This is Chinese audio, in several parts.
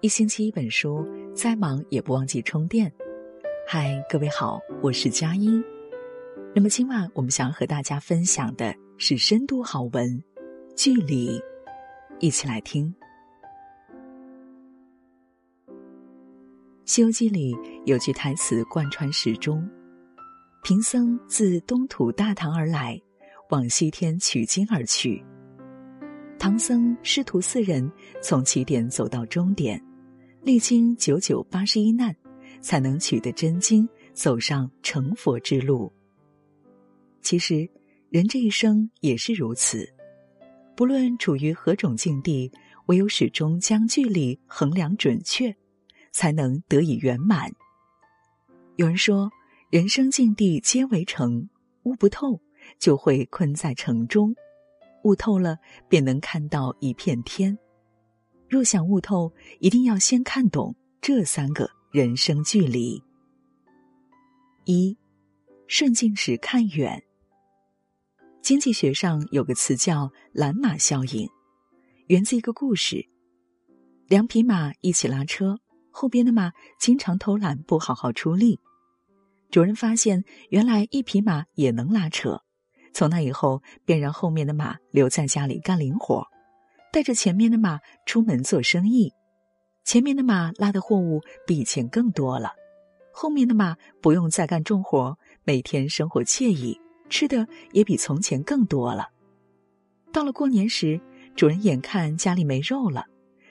一星期一本书，再忙也不忘记充电。嗨，各位好，我是佳音。那么今晚我们想要和大家分享的是深度好文《距离》，一起来听。《西游记》里有句台词贯穿始终：“贫僧自东土大唐而来，往西天取经而去。”唐僧师徒四人从起点走到终点，历经九九八十一难，才能取得真经，走上成佛之路。其实，人这一生也是如此，不论处于何种境地，唯有始终将距离衡量准确，才能得以圆满。有人说，人生境地皆为城，悟不透，就会困在城中。悟透了，便能看到一片天。若想悟透，一定要先看懂这三个人生距离。一，顺境时看远。经济学上有个词叫“蓝马效应”，源自一个故事：两匹马一起拉车，后边的马经常偷懒，不好好出力。主人发现，原来一匹马也能拉车。从那以后，便让后面的马留在家里干零活，带着前面的马出门做生意。前面的马拉的货物比以前更多了，后面的马不用再干重活，每天生活惬意，吃的也比从前更多了。到了过年时，主人眼看家里没肉了，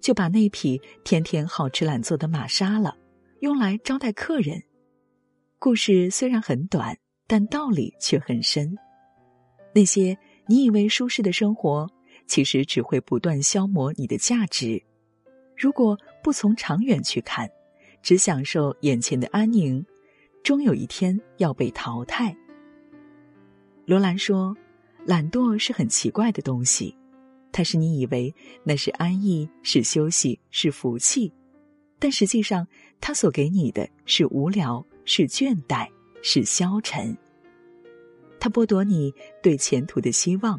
就把那匹天天好吃懒做的马杀了，用来招待客人。故事虽然很短，但道理却很深。那些你以为舒适的生活，其实只会不断消磨你的价值。如果不从长远去看，只享受眼前的安宁，终有一天要被淘汰。罗兰说：“懒惰是很奇怪的东西，它是你以为那是安逸、是休息、是福气，但实际上，它所给你的是无聊、是倦怠、是消沉。”他剥夺你对前途的希望，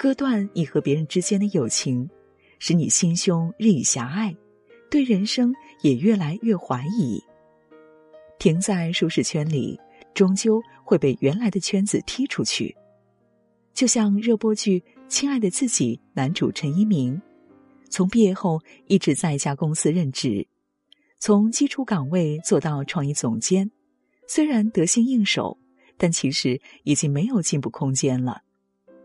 割断你和别人之间的友情，使你心胸日益狭隘，对人生也越来越怀疑。停在舒适圈里，终究会被原来的圈子踢出去。就像热播剧《亲爱的自己》男主陈一鸣，从毕业后一直在一家公司任职，从基础岗位做到创意总监，虽然得心应手。但其实已经没有进步空间了。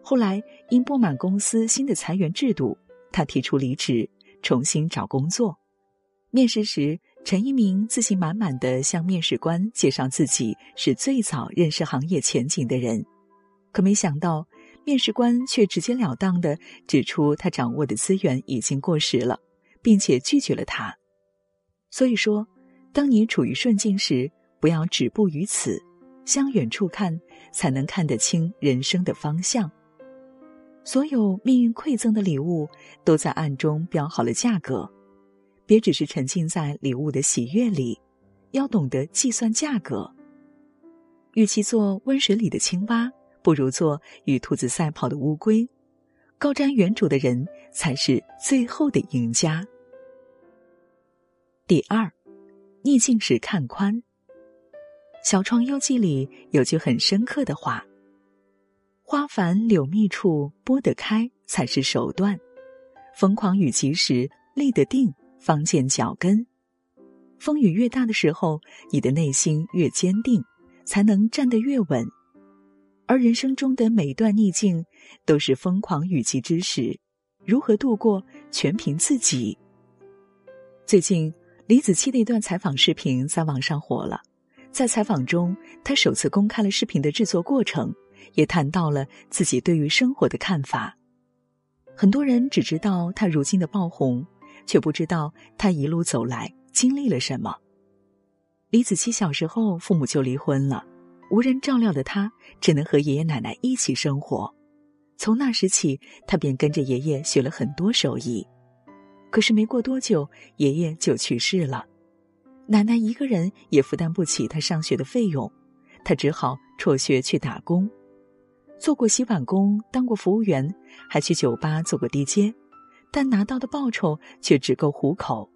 后来因不满公司新的裁员制度，他提出离职，重新找工作。面试时，陈一鸣自信满满的向面试官介绍自己是最早认识行业前景的人，可没想到，面试官却直截了当的指出他掌握的资源已经过时了，并且拒绝了他。所以说，当你处于顺境时，不要止步于此。向远处看，才能看得清人生的方向。所有命运馈赠的礼物，都在暗中标好了价格。别只是沉浸在礼物的喜悦里，要懂得计算价格。与其做温水里的青蛙，不如做与兔子赛跑的乌龟。高瞻远瞩的人，才是最后的赢家。第二，逆境时看宽。《小创游记》里有句很深刻的话：“花繁柳密处，拨得开才是手段；疯狂与及时，立得定方见脚跟。风雨越大的时候，你的内心越坚定，才能站得越稳。而人生中的每段逆境，都是疯狂雨急之时，如何度过，全凭自己。”最近，李子柒的一段采访视频在网上火了。在采访中，他首次公开了视频的制作过程，也谈到了自己对于生活的看法。很多人只知道他如今的爆红，却不知道他一路走来经历了什么。李子柒小时候父母就离婚了，无人照料的他只能和爷爷奶奶一起生活。从那时起，他便跟着爷爷学了很多手艺。可是没过多久，爷爷就去世了。奶奶一个人也负担不起他上学的费用，他只好辍学去打工，做过洗碗工，当过服务员，还去酒吧做过 DJ，但拿到的报酬却只够糊口。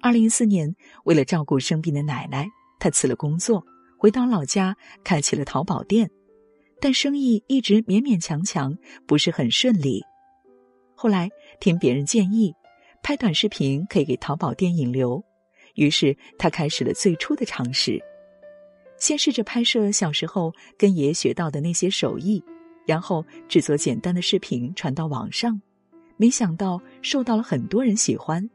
二零一四年，为了照顾生病的奶奶，他辞了工作，回到老家开起了淘宝店，但生意一直勉勉强强，不是很顺利。后来听别人建议，拍短视频可以给淘宝店引流，于是他开始了最初的尝试。先试着拍摄小时候跟爷爷学到的那些手艺，然后制作简单的视频传到网上，没想到受到了很多人喜欢。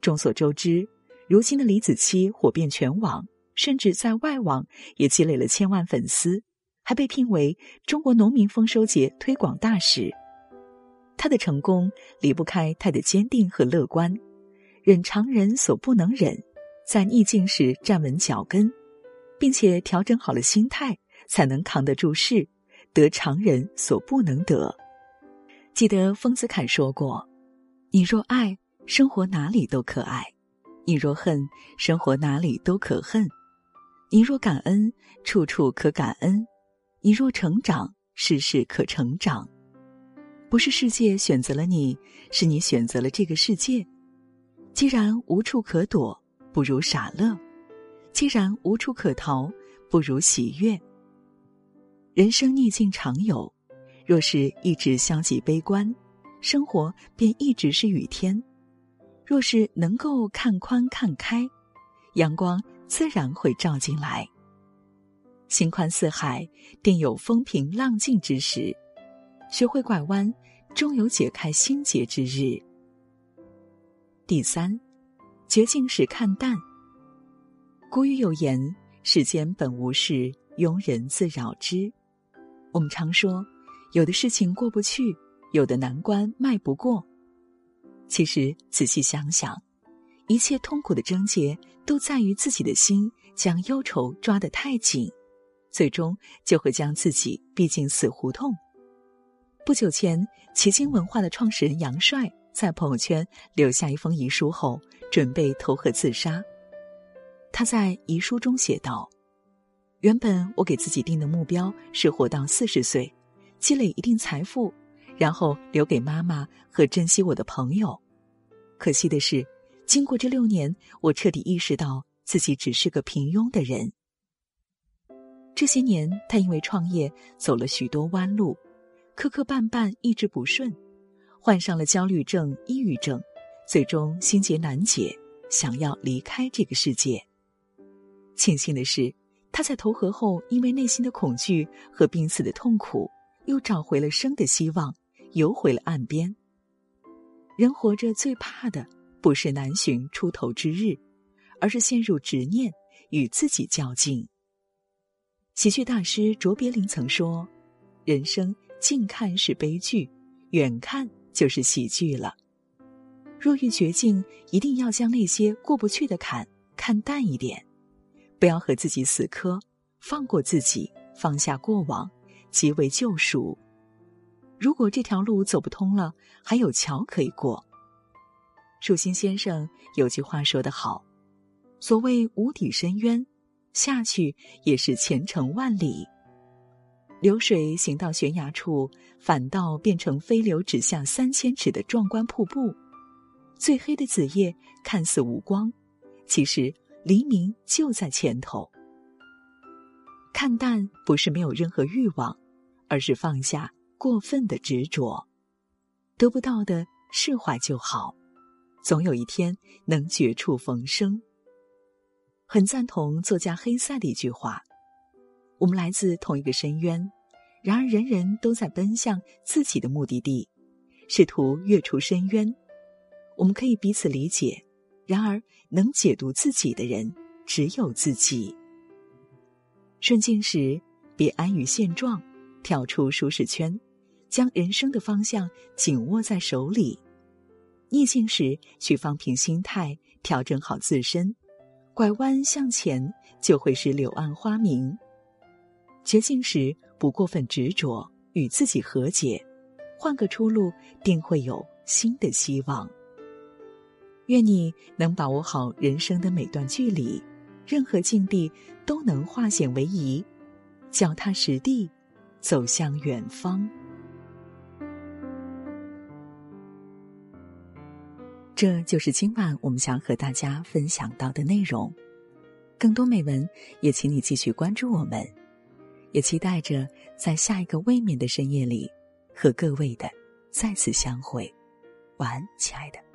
众所周知，如今的李子柒火遍全网，甚至在外网也积累了千万粉丝，还被聘为中国农民丰收节推广大使。他的成功离不开他的坚定和乐观，忍常人所不能忍，在逆境时站稳脚跟。并且调整好了心态，才能扛得住事，得常人所不能得。记得丰子恺说过：“你若爱，生活哪里都可爱；你若恨，生活哪里都可恨；你若感恩，处处可感恩；你若成长，事事可成长。不是世界选择了你，是你选择了这个世界。既然无处可躲，不如傻乐。”既然无处可逃，不如喜悦。人生逆境常有，若是一直消极悲观，生活便一直是雨天；若是能够看宽看开，阳光自然会照进来。心宽似海，定有风平浪静之时；学会拐弯，终有解开心结之日。第三，绝境时看淡。古语有言：“世间本无事，庸人自扰之。”我们常说，有的事情过不去，有的难关迈不过。其实仔细想想，一切痛苦的症结都在于自己的心将忧愁抓得太紧，最终就会将自己逼进死胡同。不久前，奇经文化的创始人杨帅在朋友圈留下一封遗书后，准备投河自杀。他在遗书中写道：“原本我给自己定的目标是活到四十岁，积累一定财富，然后留给妈妈和珍惜我的朋友。可惜的是，经过这六年，我彻底意识到自己只是个平庸的人。这些年，他因为创业走了许多弯路，磕磕绊绊一直不顺，患上了焦虑症、抑郁症，最终心结难解，想要离开这个世界。”庆幸的是，他在投河后，因为内心的恐惧和濒死的痛苦，又找回了生的希望，游回了岸边。人活着最怕的，不是难寻出头之日，而是陷入执念，与自己较劲。喜剧大师卓别林曾说：“人生近看是悲剧，远看就是喜剧了。若遇绝境，一定要将那些过不去的坎看淡一点。”不要和自己死磕，放过自己，放下过往，即为救赎。如果这条路走不通了，还有桥可以过。树新先生有句话说得好：“所谓无底深渊，下去也是前程万里。流水行到悬崖处，反倒变成飞流直下三千尺的壮观瀑布。最黑的子夜看似无光，其实。”黎明就在前头。看淡不是没有任何欲望，而是放下过分的执着。得不到的释怀就好，总有一天能绝处逢生。很赞同作家黑塞的一句话：“我们来自同一个深渊，然而人人都在奔向自己的目的地，试图跃出深渊。我们可以彼此理解。”然而，能解读自己的人只有自己。顺境时，别安于现状，跳出舒适圈，将人生的方向紧握在手里；逆境时，去放平心态，调整好自身，拐弯向前，就会是柳暗花明。绝境时，不过分执着，与自己和解，换个出路，定会有新的希望。愿你能把握好人生的每段距离，任何境地都能化险为夷，脚踏实地，走向远方。这就是今晚我们想和大家分享到的内容。更多美文，也请你继续关注我们，也期待着在下一个未眠的深夜里，和各位的再次相会。晚安，亲爱的。